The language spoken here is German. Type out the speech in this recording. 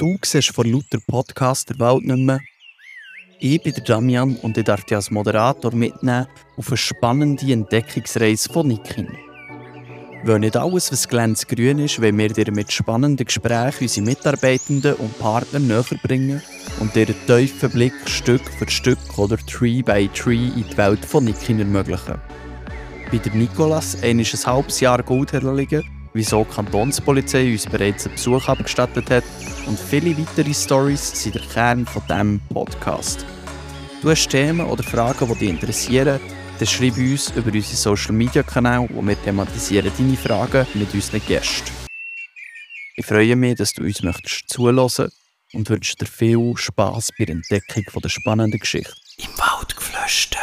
Du siehst vor lauter Podcast der Welt nicht mehr. Ich bin der Damian und ich darf dich als Moderator mitnehmen auf eine spannende Entdeckungsreise von Nikin. Weil nicht alles, was glänzgrün ist, wenn wir dir mit spannenden Gesprächen unsere Mitarbeitenden und Partner näher bringen und dir einen tiefen Blick Stück für Stück oder Tree by Tree in die Welt von Nikin ermöglichen. Bei der Nikolas, ist ein halbes Jahr Gold herliegen, wieso die Kantonspolizei uns bereits einen Besuch abgestattet hat und viele weitere Stories sind der Kern von diesem Podcast. Du hast Themen oder Fragen, die dich interessieren, dann schreib uns über unsere Social Media Kanäle und wir thematisieren deine Fragen mit unseren Gästen. Ich freue mich, dass du uns möchtest zuhören und wünsche dir viel Spaß bei der Entdeckung der spannenden Geschichte. Im Wald geflüstert.